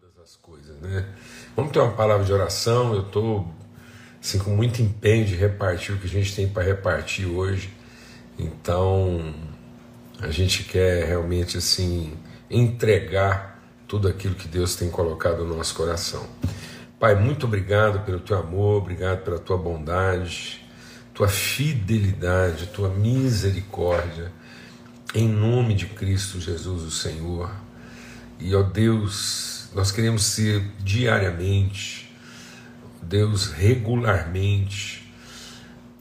todas as coisas, né? Vamos ter uma palavra de oração. Eu estou assim, com muito empenho de repartir o que a gente tem para repartir hoje. Então, a gente quer realmente assim entregar tudo aquilo que Deus tem colocado no nosso coração. Pai, muito obrigado pelo teu amor, obrigado pela tua bondade, tua fidelidade, tua misericórdia, em nome de Cristo Jesus, o Senhor. E ó Deus, nós queremos ser diariamente, Deus, regularmente,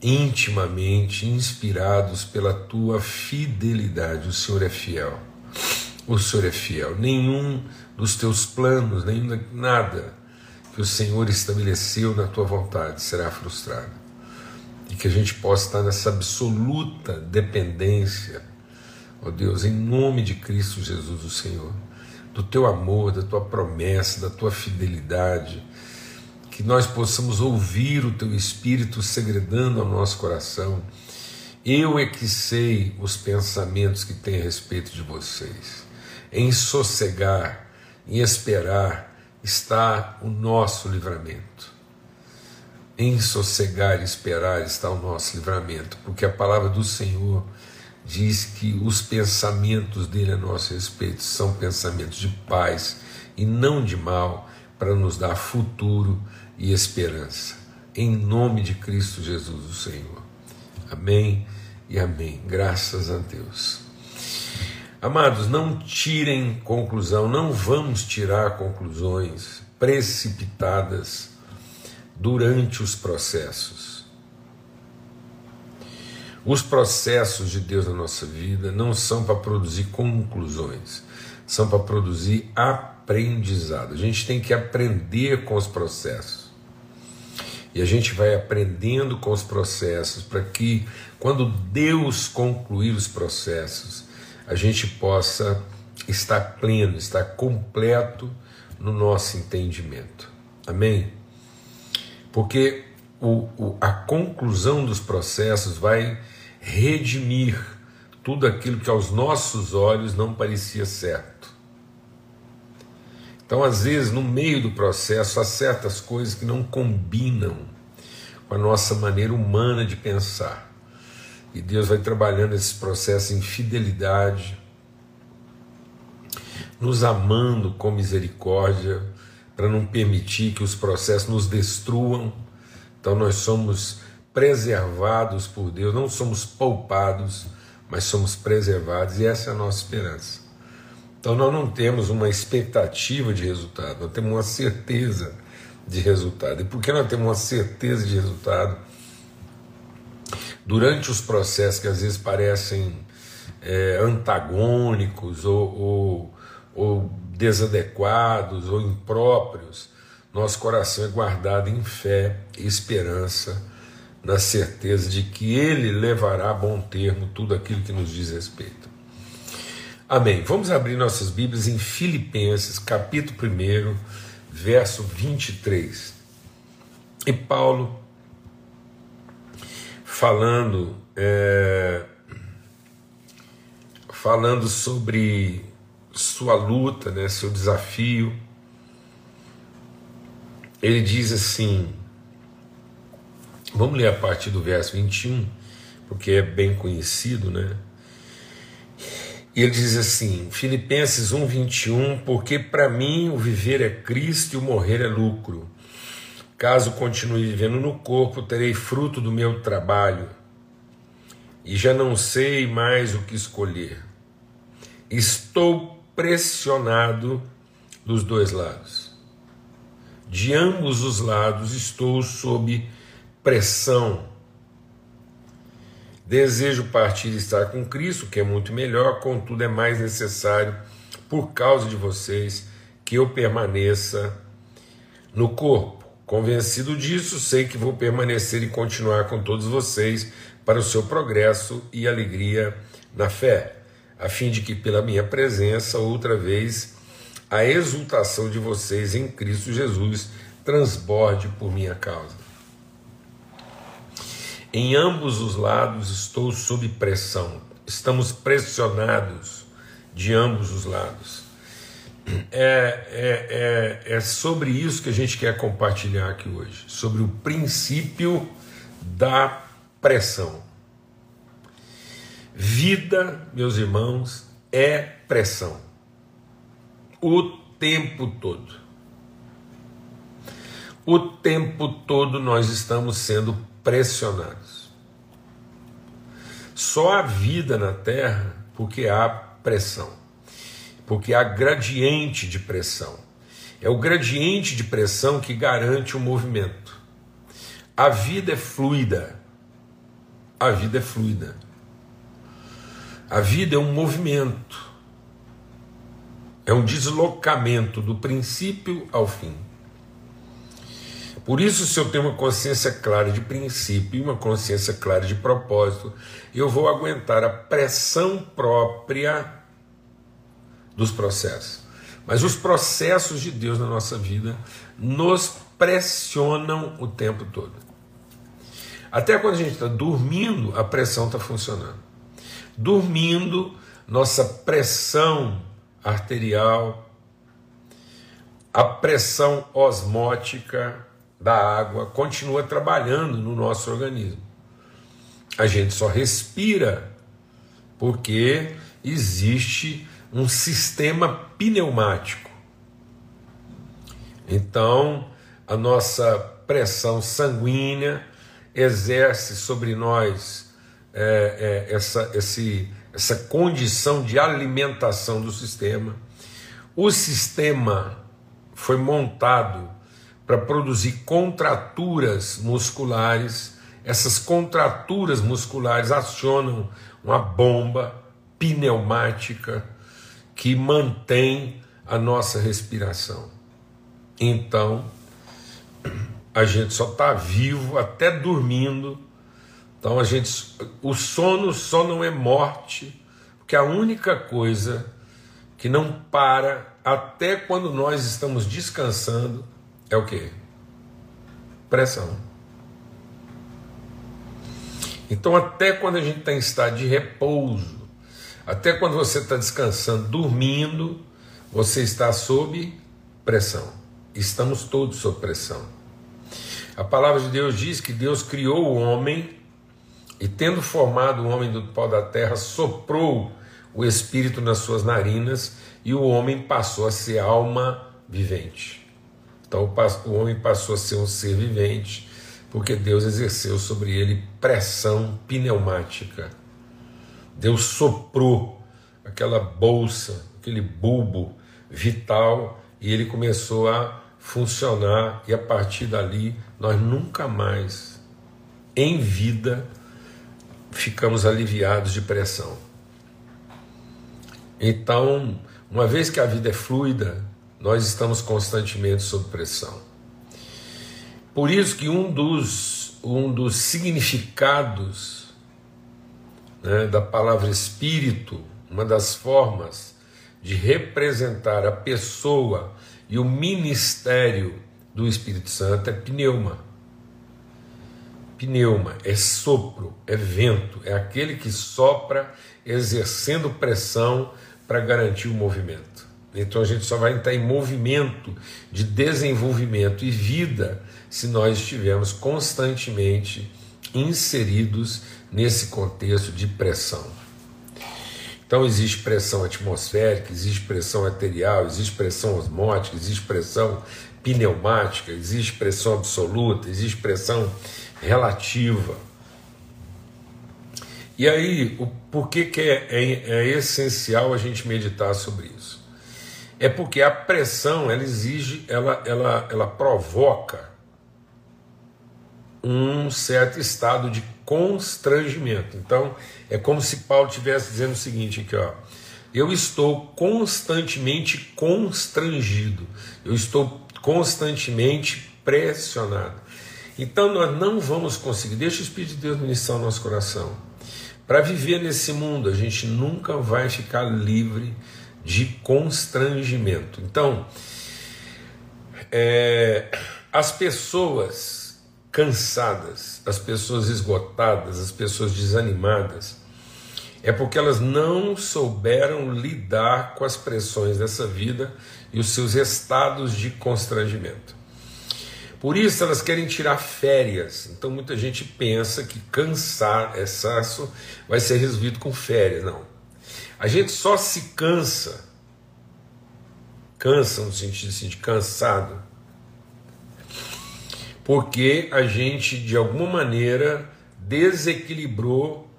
intimamente inspirados pela tua fidelidade. O Senhor é fiel. O Senhor é fiel. Nenhum dos teus planos, nem nada que o Senhor estabeleceu na tua vontade será frustrado. E que a gente possa estar nessa absoluta dependência, ó Deus, em nome de Cristo Jesus, o Senhor, do teu amor, da tua promessa, da tua fidelidade, que nós possamos ouvir o teu Espírito segredando ao nosso coração. Eu é que sei os pensamentos que tem a respeito de vocês. Em sossegar, em esperar, está o nosso livramento. Em sossegar e esperar está o nosso livramento, porque a palavra do Senhor diz que os pensamentos dele a nosso respeito são pensamentos de paz e não de mal, para nos dar futuro e esperança. Em nome de Cristo Jesus, o Senhor. Amém e amém. Graças a Deus. Amados, não tirem conclusão, não vamos tirar conclusões precipitadas durante os processos. Os processos de Deus na nossa vida não são para produzir conclusões, são para produzir aprendizado. A gente tem que aprender com os processos. E a gente vai aprendendo com os processos para que, quando Deus concluir os processos, a gente possa estar pleno, estar completo no nosso entendimento. Amém? Porque o, o, a conclusão dos processos vai redimir tudo aquilo que aos nossos olhos não parecia certo. Então, às vezes, no meio do processo, há certas coisas que não combinam com a nossa maneira humana de pensar. E Deus vai trabalhando esse processo em fidelidade, nos amando com misericórdia, para não permitir que os processos nos destruam. Então nós somos preservados por Deus, não somos poupados, mas somos preservados, e essa é a nossa esperança. Então nós não temos uma expectativa de resultado, nós temos uma certeza de resultado. E por que nós temos uma certeza de resultado? durante os processos que às vezes parecem é, antagônicos ou, ou, ou desadequados ou impróprios, nosso coração é guardado em fé e esperança, na certeza de que Ele levará a bom termo tudo aquilo que nos diz respeito. Amém. Vamos abrir nossas Bíblias em Filipenses, capítulo 1, verso 23. E Paulo falando é, falando sobre sua luta, né, seu desafio. Ele diz assim, vamos ler a partir do verso 21, porque é bem conhecido, né? E ele diz assim, Filipenses 1, 21, porque para mim o viver é Cristo e o morrer é lucro. Caso continue vivendo no corpo, terei fruto do meu trabalho e já não sei mais o que escolher. Estou pressionado dos dois lados. De ambos os lados estou sob pressão. Desejo partir e estar com Cristo, que é muito melhor, contudo é mais necessário, por causa de vocês, que eu permaneça no corpo. Convencido disso, sei que vou permanecer e continuar com todos vocês para o seu progresso e alegria na fé, a fim de que, pela minha presença, outra vez, a exultação de vocês em Cristo Jesus transborde por minha causa. Em ambos os lados estou sob pressão, estamos pressionados de ambos os lados. é, é, é sobre isso que a gente quer compartilhar aqui hoje, sobre o princípio da pressão. Vida, meus irmãos, é pressão. O tempo todo. O tempo todo nós estamos sendo pressionados. Só a vida na Terra porque há pressão, porque há gradiente de pressão. É o gradiente de pressão que garante o movimento. A vida é fluida. A vida é fluida. A vida é um movimento. É um deslocamento do princípio ao fim. Por isso, se eu tenho uma consciência clara de princípio e uma consciência clara de propósito, eu vou aguentar a pressão própria dos processos. Mas os processos de Deus na nossa vida nos pressionam o tempo todo. Até quando a gente está dormindo, a pressão está funcionando. Dormindo, nossa pressão arterial, a pressão osmótica, da água continua trabalhando no nosso organismo. A gente só respira porque existe um sistema pneumático. Então, a nossa pressão sanguínea exerce sobre nós é, é, essa, esse, essa condição de alimentação do sistema. O sistema foi montado para produzir contraturas musculares. Essas contraturas musculares acionam uma bomba pneumática que mantém a nossa respiração. Então, a gente só está vivo até dormindo. Então a gente, o sono só não é morte, porque a única coisa que não para até quando nós estamos descansando é o que? Pressão. Então, até quando a gente está em estado de repouso, até quando você está descansando, dormindo, você está sob pressão. Estamos todos sob pressão. A palavra de Deus diz que Deus criou o homem e, tendo formado o homem do pó da terra, soprou o espírito nas suas narinas e o homem passou a ser alma vivente. Então o homem passou a ser um ser vivente, porque Deus exerceu sobre ele pressão pneumática. Deus soprou aquela bolsa, aquele bulbo vital, e ele começou a funcionar, e a partir dali nós nunca mais, em vida, ficamos aliviados de pressão. Então, uma vez que a vida é fluida, nós estamos constantemente sob pressão. Por isso que um dos, um dos significados né, da palavra espírito, uma das formas de representar a pessoa e o ministério do Espírito Santo é pneuma. Pneuma é sopro, é vento, é aquele que sopra exercendo pressão para garantir o movimento. Então a gente só vai estar em movimento de desenvolvimento e vida se nós estivermos constantemente inseridos nesse contexto de pressão. Então existe pressão atmosférica, existe pressão arterial, existe pressão osmótica, existe pressão pneumática, existe pressão absoluta, existe pressão relativa. E aí, o, por que, que é, é, é essencial a gente meditar sobre isso? É porque a pressão ela exige, ela, ela, ela provoca um certo estado de constrangimento. Então, é como se Paulo estivesse dizendo o seguinte aqui, ó. Eu estou constantemente constrangido. Eu estou constantemente pressionado. Então nós não vamos conseguir, deixa o Espírito de Deus ministrar o nosso coração. Para viver nesse mundo, a gente nunca vai ficar livre de constrangimento. Então, é, as pessoas cansadas, as pessoas esgotadas, as pessoas desanimadas, é porque elas não souberam lidar com as pressões dessa vida e os seus estados de constrangimento. Por isso elas querem tirar férias. Então muita gente pensa que cansar, excesso, vai ser resolvido com férias. Não. A gente só se cansa, cansa no sentido assim, de cansado, porque a gente de alguma maneira desequilibrou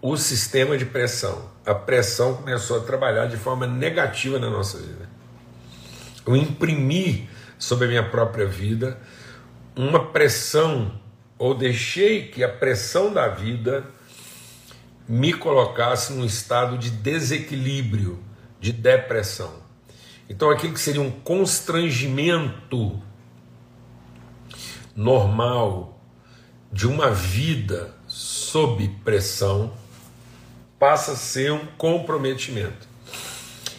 o sistema de pressão. A pressão começou a trabalhar de forma negativa na nossa vida. Eu imprimi sobre a minha própria vida uma pressão, ou deixei que a pressão da vida me colocasse num estado de desequilíbrio, de depressão. Então, aquilo que seria um constrangimento normal de uma vida sob pressão passa a ser um comprometimento.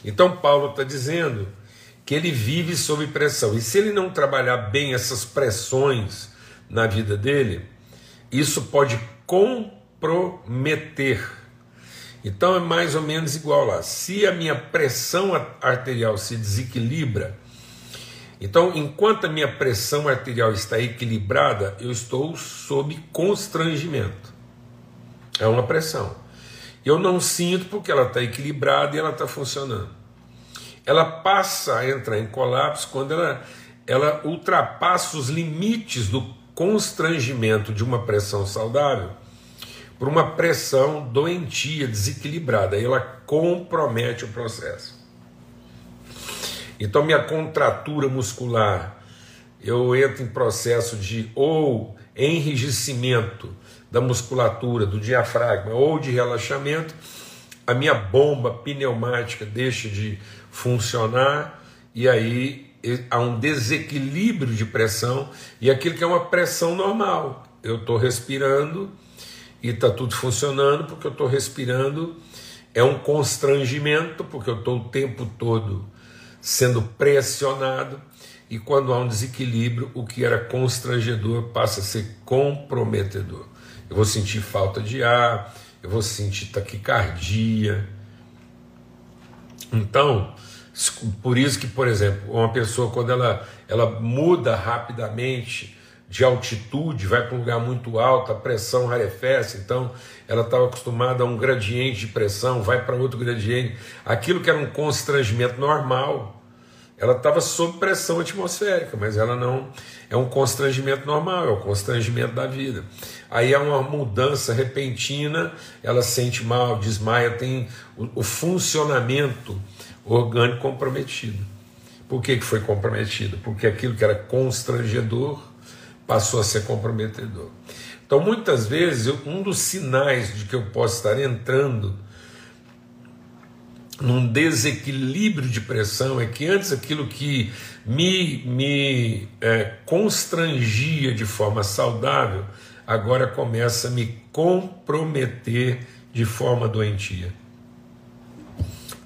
Então, Paulo está dizendo que ele vive sob pressão. E se ele não trabalhar bem essas pressões na vida dele, isso pode comprometer. Então é mais ou menos igual lá. Se a minha pressão arterial se desequilibra, então enquanto a minha pressão arterial está equilibrada, eu estou sob constrangimento. É uma pressão. Eu não sinto porque ela está equilibrada e ela está funcionando. Ela passa a entrar em colapso quando ela, ela ultrapassa os limites do constrangimento de uma pressão saudável por uma pressão doentia, desequilibrada. Ela compromete o processo. Então, minha contratura muscular, eu entro em processo de ou enrijecimento da musculatura, do diafragma ou de relaxamento, a minha bomba pneumática deixa de funcionar e aí há um desequilíbrio de pressão e aquilo que é uma pressão normal. Eu estou respirando e está tudo funcionando porque eu estou respirando. É um constrangimento porque eu estou o tempo todo sendo pressionado e quando há um desequilíbrio, o que era constrangedor passa a ser comprometedor eu vou sentir falta de ar, eu vou sentir taquicardia. Então, por isso que, por exemplo, uma pessoa quando ela, ela muda rapidamente de altitude, vai para um lugar muito alto, a pressão rarefece, então ela estava acostumada a um gradiente de pressão, vai para outro gradiente, aquilo que era um constrangimento normal, ela estava sob pressão atmosférica, mas ela não é um constrangimento normal, é o constrangimento da vida. Aí há uma mudança repentina, ela sente mal, desmaia, tem o, o funcionamento orgânico comprometido. Por que, que foi comprometido? Porque aquilo que era constrangedor passou a ser comprometedor. Então, muitas vezes, um dos sinais de que eu posso estar entrando num desequilíbrio de pressão é que antes aquilo que me, me é, constrangia de forma saudável, agora começa a me comprometer de forma doentia.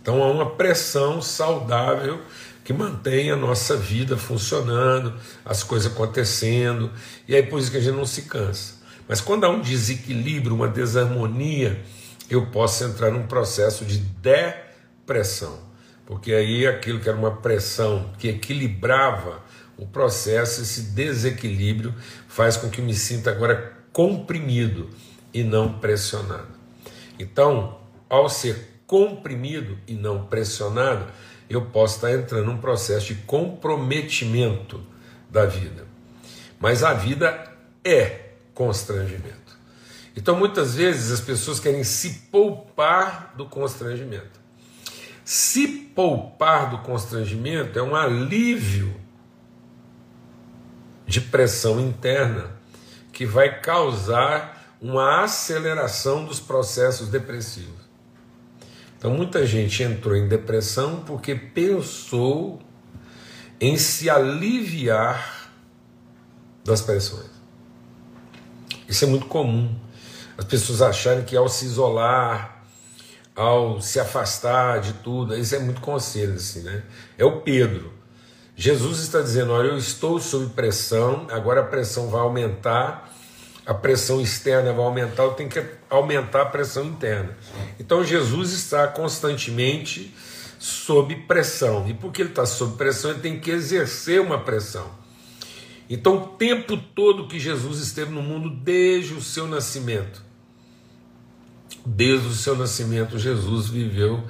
Então há uma pressão saudável que mantém a nossa vida funcionando, as coisas acontecendo, e aí por isso que a gente não se cansa. Mas quando há um desequilíbrio, uma desarmonia, eu posso entrar num processo de depressão pressão, porque aí aquilo que era uma pressão que equilibrava o processo, esse desequilíbrio faz com que eu me sinta agora comprimido e não pressionado. Então, ao ser comprimido e não pressionado, eu posso estar entrando num processo de comprometimento da vida. Mas a vida é constrangimento. Então, muitas vezes as pessoas querem se poupar do constrangimento. Se poupar do constrangimento é um alívio de pressão interna que vai causar uma aceleração dos processos depressivos. Então, muita gente entrou em depressão porque pensou em se aliviar das pressões. Isso é muito comum. As pessoas acharem que ao se isolar, ao se afastar de tudo. Isso é muito conselho, assim, né? É o Pedro. Jesus está dizendo: Olha, eu estou sob pressão, agora a pressão vai aumentar, a pressão externa vai aumentar, eu tenho que aumentar a pressão interna. Então Jesus está constantemente sob pressão. E porque ele está sob pressão, ele tem que exercer uma pressão. Então, o tempo todo que Jesus esteve no mundo, desde o seu nascimento, desde o seu nascimento, Jesus viveu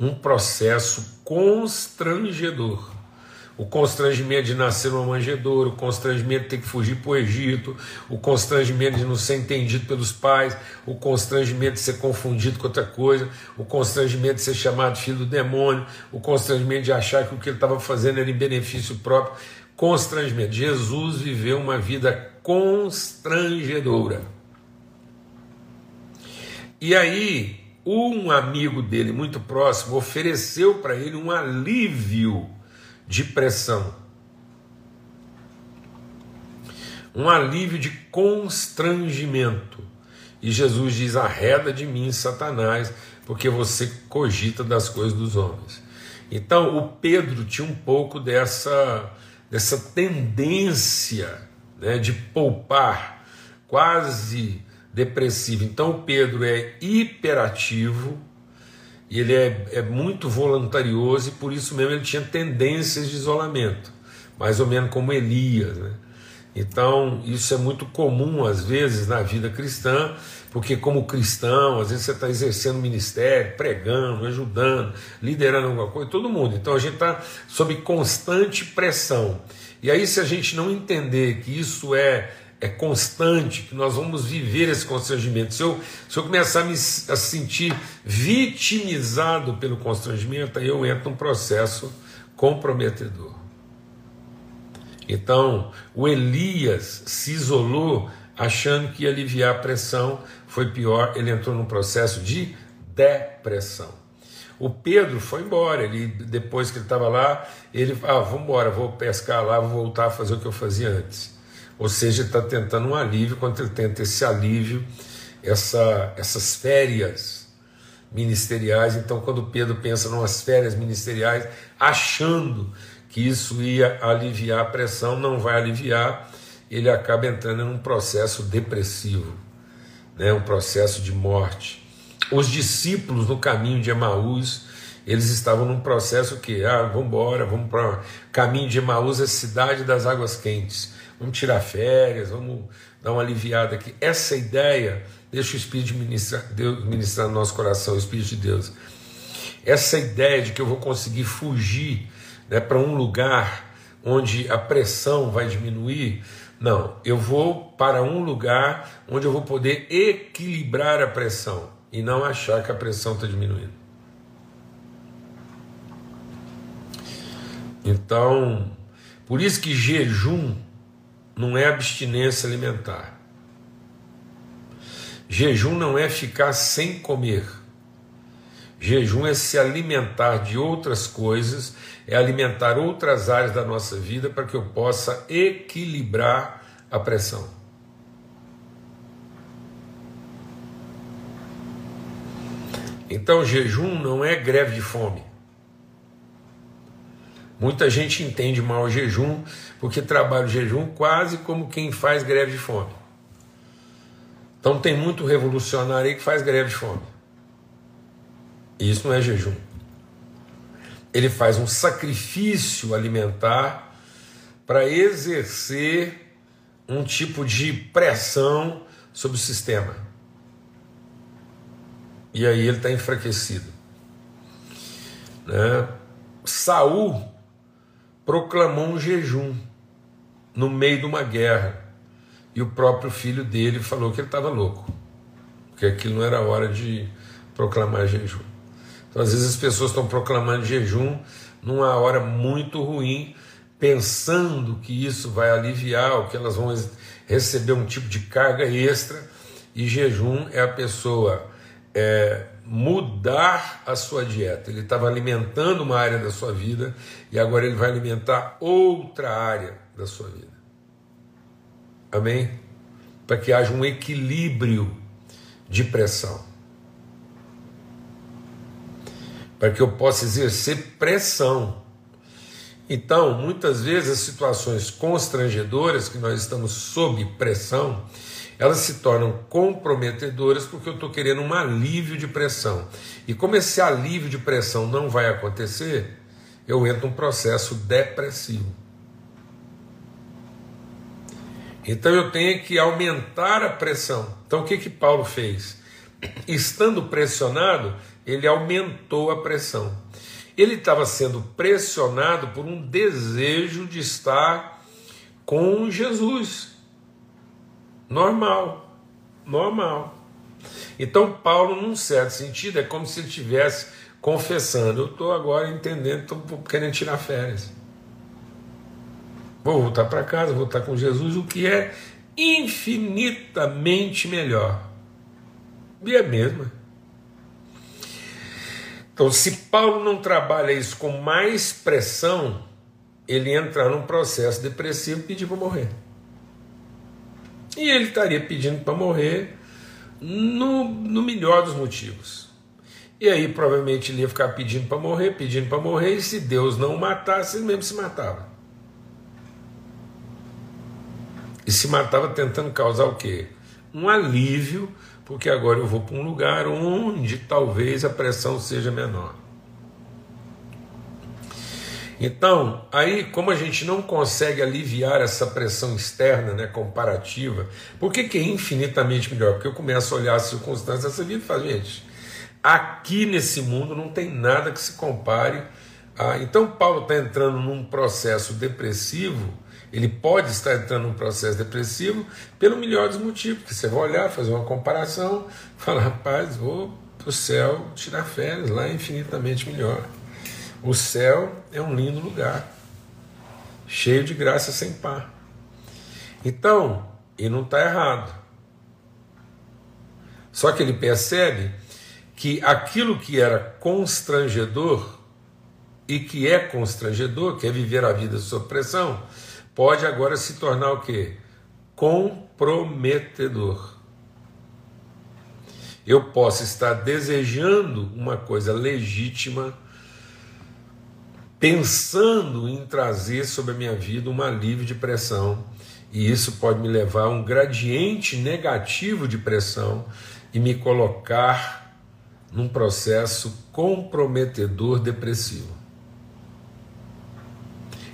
um processo constrangedor o constrangimento de nascer numa manjedoura, o constrangimento de ter que fugir para o Egito, o constrangimento de não ser entendido pelos pais, o constrangimento de ser confundido com outra coisa, o constrangimento de ser chamado filho do demônio, o constrangimento de achar que o que ele estava fazendo era em benefício próprio. Constrangimento. Jesus viveu uma vida constrangedora. E aí, um amigo dele muito próximo ofereceu para ele um alívio de pressão, um alívio de constrangimento. E Jesus diz: arreda de mim, Satanás, porque você cogita das coisas dos homens. Então, o Pedro tinha um pouco dessa, dessa tendência né, de poupar, quase depressivo. Então, o Pedro é hiperativo e ele é, é muito voluntarioso e por isso mesmo ele tinha tendências de isolamento, mais ou menos como Elias. Né? Então, isso é muito comum às vezes na vida cristã, porque, como cristão, às vezes você está exercendo ministério, pregando, ajudando, liderando alguma coisa, todo mundo. Então, a gente está sob constante pressão. E aí, se a gente não entender que isso é é constante, que nós vamos viver esse constrangimento. Se eu, se eu começar a me a sentir vitimizado pelo constrangimento, aí eu entro num processo comprometedor. Então, o Elias se isolou achando que ia aliviar a pressão, foi pior, ele entrou num processo de depressão. O Pedro foi embora, ele depois que ele estava lá, ele, ah, vamos embora, vou pescar lá, vou voltar a fazer o que eu fazia antes. Ou seja, está tentando um alívio, quando ele tenta esse alívio, essa, essas férias ministeriais. Então, quando Pedro pensa umas férias ministeriais, achando que isso ia aliviar a pressão, não vai aliviar, ele acaba entrando em um processo depressivo, né? um processo de morte. Os discípulos no caminho de Emaús, eles estavam num processo que, ah, vamos embora, vamos para caminho de Emaús, a cidade das águas quentes vamos tirar férias, vamos dar uma aliviada aqui. Essa ideia, deixa o Espírito ministrar, Deus ministrar no nosso coração, o Espírito de Deus. Essa ideia de que eu vou conseguir fugir né, para um lugar onde a pressão vai diminuir, não, eu vou para um lugar onde eu vou poder equilibrar a pressão e não achar que a pressão está diminuindo. Então, por isso que jejum não é abstinência alimentar. Jejum não é ficar sem comer. Jejum é se alimentar de outras coisas, é alimentar outras áreas da nossa vida para que eu possa equilibrar a pressão. Então, jejum não é greve de fome. Muita gente entende mal o jejum porque trabalha o jejum quase como quem faz greve de fome. Então tem muito revolucionário aí que faz greve de fome. E isso não é jejum. Ele faz um sacrifício alimentar para exercer um tipo de pressão sobre o sistema. E aí ele está enfraquecido. Né? Saul proclamou um jejum no meio de uma guerra. E o próprio filho dele falou que ele estava louco, que aquilo não era hora de proclamar jejum. Então, às vezes, as pessoas estão proclamando jejum numa hora muito ruim, pensando que isso vai aliviar, ou que elas vão receber um tipo de carga extra, e jejum é a pessoa é, mudar a sua dieta. Ele estava alimentando uma área da sua vida e agora ele vai alimentar outra área da sua vida. Amém? Para que haja um equilíbrio de pressão. Para que eu possa exercer pressão. Então, muitas vezes as situações constrangedoras que nós estamos sob pressão, elas se tornam comprometedoras porque eu estou querendo um alívio de pressão. E como esse alívio de pressão não vai acontecer, eu entro num processo depressivo. Então eu tenho que aumentar a pressão. Então o que que Paulo fez? Estando pressionado, ele aumentou a pressão. Ele estava sendo pressionado por um desejo de estar com Jesus. Normal, normal. Então Paulo, num certo sentido, é como se ele estivesse confessando: eu estou agora entendendo, estou querendo tirar férias. Vou voltar para casa, vou estar com Jesus, o que é infinitamente melhor. E é mesmo. Então, se Paulo não trabalha isso com mais pressão, ele entra num processo depressivo e pedir para morrer. E ele estaria pedindo para morrer no, no melhor dos motivos. E aí, provavelmente, ele ia ficar pedindo para morrer, pedindo para morrer, e se Deus não o matasse, ele mesmo se matava. E se matava tentando causar o quê? Um alívio, porque agora eu vou para um lugar onde talvez a pressão seja menor. Então, aí, como a gente não consegue aliviar essa pressão externa, né, comparativa, por que, que é infinitamente melhor? Porque eu começo a olhar as circunstâncias dessa vida e falo, gente, aqui nesse mundo não tem nada que se compare a. Então, Paulo está entrando num processo depressivo ele pode estar entrando num processo depressivo pelo melhor dos motivos, porque você vai olhar, fazer uma comparação, falar, rapaz, vou para o céu tirar férias, lá é infinitamente melhor. O céu é um lindo lugar, cheio de graça sem par. Então, ele não está errado. Só que ele percebe que aquilo que era constrangedor e que é constrangedor, que é viver a vida sob pressão, pode agora se tornar o quê? Comprometedor. Eu posso estar desejando uma coisa legítima, pensando em trazer sobre a minha vida um alívio de pressão, e isso pode me levar a um gradiente negativo de pressão e me colocar num processo comprometedor depressivo.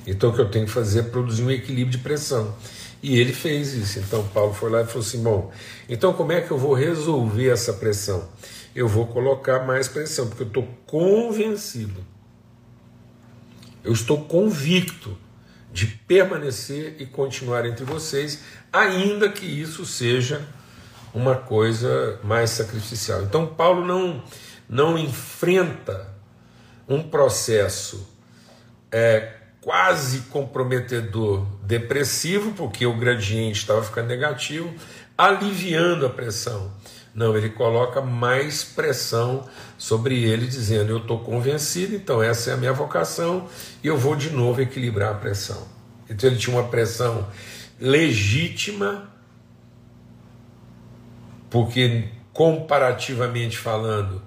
Então o que eu tenho que fazer é produzir um equilíbrio de pressão. E ele fez isso. Então Paulo foi lá e falou assim: bom, então como é que eu vou resolver essa pressão? Eu vou colocar mais pressão, porque eu estou convencido, eu estou convicto de permanecer e continuar entre vocês, ainda que isso seja uma coisa mais sacrificial. Então Paulo não, não enfrenta um processo é, quase comprometedor depressivo, porque o gradiente estava ficando negativo, aliviando a pressão. Não, ele coloca mais pressão sobre ele, dizendo: Eu estou convencido, então essa é a minha vocação e eu vou de novo equilibrar a pressão. Então ele tinha uma pressão legítima, porque comparativamente falando,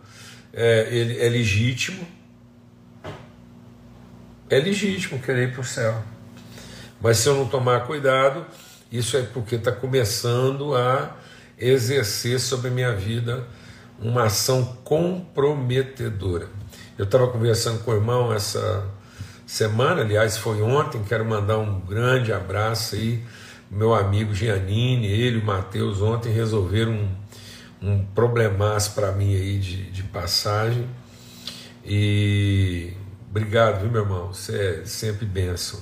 é, ele é legítimo é legítimo querer ir para o céu. Mas se eu não tomar cuidado, isso é porque está começando a exercer sobre minha vida uma ação comprometedora. Eu estava conversando com o irmão essa semana, aliás, foi ontem, quero mandar um grande abraço aí, meu amigo Giannini, ele o Matheus, ontem resolveram um, um problemaço para mim aí de, de passagem. E Obrigado, viu, meu irmão? Você é sempre benção.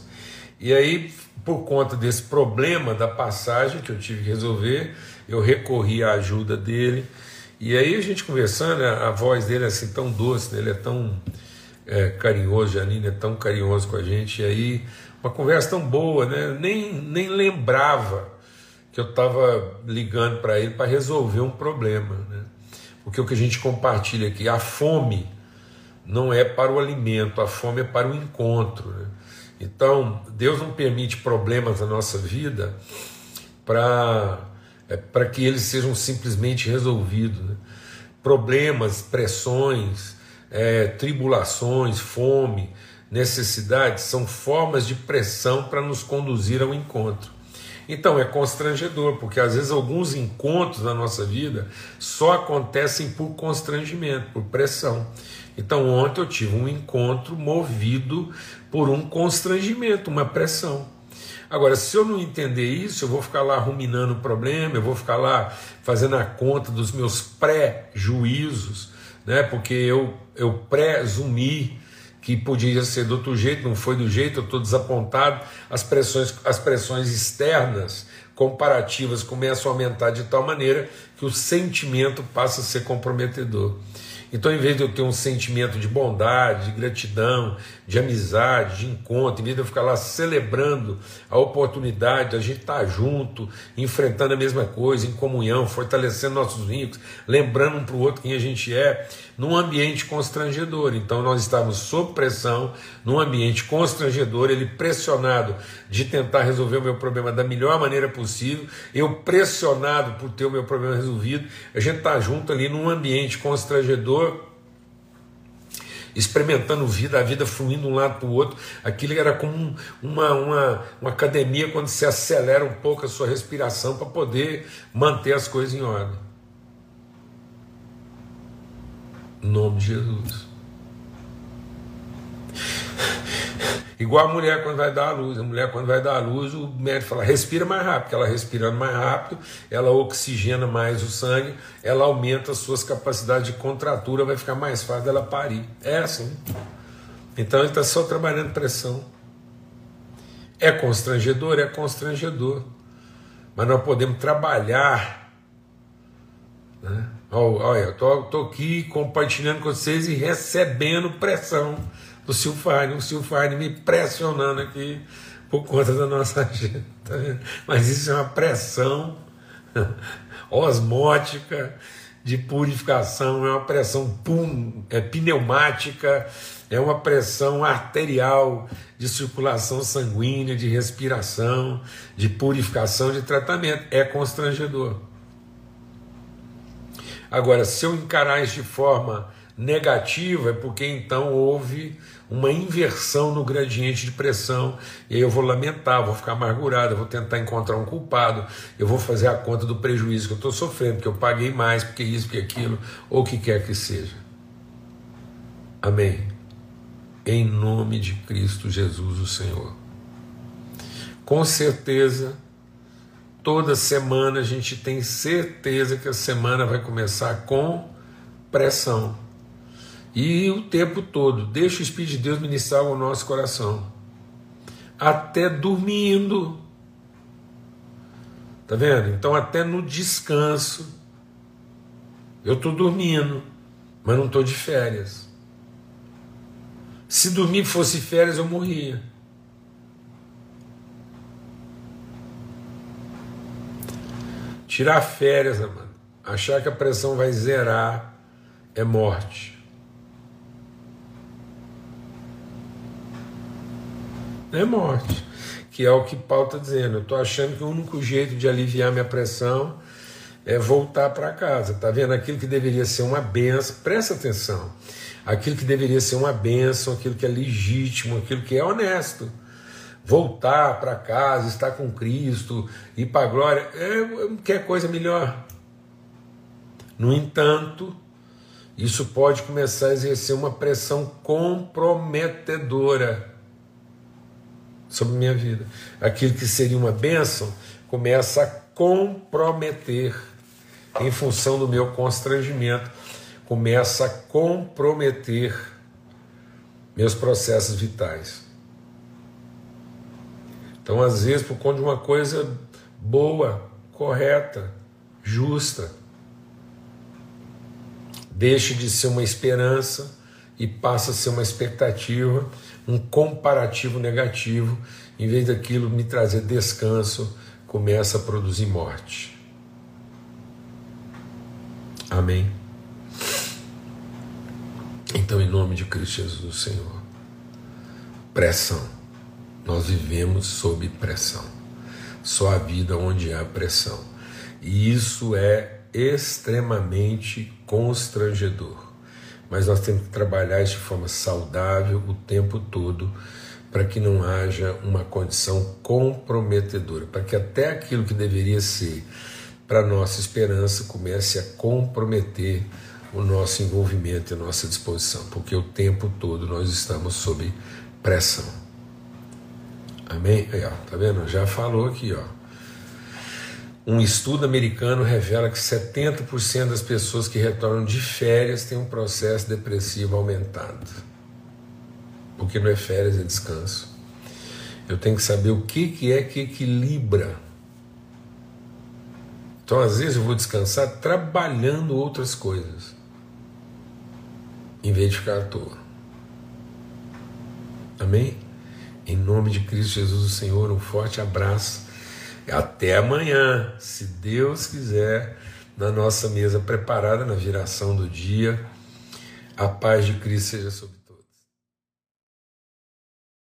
E aí, por conta desse problema da passagem que eu tive que resolver, eu recorri à ajuda dele. E aí a gente conversando, a voz dele é assim tão doce, né? ele é tão é, carinhoso, Janine é tão carinhoso com a gente. E aí, uma conversa tão boa, né? Nem, nem lembrava que eu estava ligando para ele para resolver um problema, né? Porque o que a gente compartilha aqui, a fome não é para o alimento, a fome é para o encontro. Né? Então, Deus não permite problemas na nossa vida para é, para que eles sejam simplesmente resolvidos. Né? Problemas, pressões, é, tribulações, fome, necessidades são formas de pressão para nos conduzir ao encontro. Então é constrangedor, porque às vezes alguns encontros na nossa vida só acontecem por constrangimento, por pressão. Então ontem eu tive um encontro movido por um constrangimento, uma pressão. Agora, se eu não entender isso, eu vou ficar lá ruminando o problema, eu vou ficar lá fazendo a conta dos meus pré-juízos, né? porque eu, eu presumi que podia ser do outro jeito, não foi do jeito, eu estou desapontado. As pressões, as pressões externas, comparativas, começam a aumentar de tal maneira que o sentimento passa a ser comprometedor. Então, em vez de eu ter um sentimento de bondade, de gratidão, de amizade, de encontro, em vez de eu ficar lá celebrando a oportunidade de a gente estar junto, enfrentando a mesma coisa, em comunhão, fortalecendo nossos vínculos, lembrando um para o outro quem a gente é, num ambiente constrangedor. Então, nós estávamos sob pressão, num ambiente constrangedor, ele pressionado de tentar resolver o meu problema da melhor maneira possível, eu pressionado por ter o meu problema resolvido, a gente está junto ali num ambiente constrangedor experimentando vida, a vida fluindo um lado para o outro. Aquilo era como uma, uma, uma academia quando se acelera um pouco a sua respiração para poder manter as coisas em ordem. Em nome de Jesus. Igual a mulher quando vai dar a luz. A mulher quando vai dar a luz, o médico fala, respira mais rápido, porque ela respirando mais rápido, ela oxigena mais o sangue, ela aumenta as suas capacidades de contratura, vai ficar mais fácil dela parir. É assim. Então ele está só trabalhando pressão. É constrangedor? É constrangedor. Mas nós podemos trabalhar. Né? Olha, eu estou aqui compartilhando com vocês e recebendo pressão do Silfarne, o Silfarne me pressionando aqui por conta da nossa agenda. Mas isso é uma pressão osmótica de purificação, é uma pressão pum, é pneumática, é uma pressão arterial de circulação sanguínea, de respiração, de purificação, de tratamento. É constrangedor. Agora, se eu encarar isso de forma negativa, é porque então houve uma inversão no gradiente de pressão, e aí eu vou lamentar, vou ficar amargurado, vou tentar encontrar um culpado, eu vou fazer a conta do prejuízo que eu estou sofrendo, porque eu paguei mais, porque isso, porque aquilo, ou o que quer que seja. Amém. Em nome de Cristo Jesus, o Senhor. Com certeza, toda semana a gente tem certeza que a semana vai começar com pressão e o tempo todo, deixa o Espírito de Deus ministrar o nosso coração. Até dormindo. Tá vendo? Então, até no descanso. Eu estou dormindo, mas não estou de férias. Se dormir fosse férias, eu morria. Tirar férias, amado, achar que a pressão vai zerar, é morte. É morte, que é o que Paulo está dizendo. Eu estou achando que o único jeito de aliviar minha pressão é voltar para casa. Está vendo? Aquilo que deveria ser uma benção, presta atenção. Aquilo que deveria ser uma benção, aquilo que é legítimo, aquilo que é honesto. Voltar para casa, estar com Cristo, ir para a glória, é, quer coisa melhor. No entanto, isso pode começar a exercer uma pressão comprometedora sobre minha vida. Aquilo que seria uma bênção começa a comprometer em função do meu constrangimento, começa a comprometer meus processos vitais. Então, às vezes, por conta de uma coisa boa, correta, justa, deixe de ser uma esperança e passa a ser uma expectativa um comparativo negativo, em vez daquilo me trazer descanso, começa a produzir morte. Amém. Então, em nome de Cristo Jesus, Senhor, pressão. Nós vivemos sob pressão. Só a vida onde há pressão. E isso é extremamente constrangedor mas nós temos que trabalhar isso de forma saudável o tempo todo, para que não haja uma condição comprometedora, para que até aquilo que deveria ser para nossa esperança comece a comprometer o nosso envolvimento e a nossa disposição, porque o tempo todo nós estamos sob pressão. Amém? Aí, ó, tá vendo? Já falou aqui, ó. Um estudo americano revela que 70% das pessoas que retornam de férias têm um processo depressivo aumentado. Porque não é férias, é descanso. Eu tenho que saber o que, que é que equilibra. Então, às vezes, eu vou descansar trabalhando outras coisas, em vez de ficar à toa. Amém? Em nome de Cristo Jesus, o Senhor, um forte abraço. Até amanhã, se Deus quiser, na nossa mesa preparada na viração do dia. A paz de Cristo seja sobre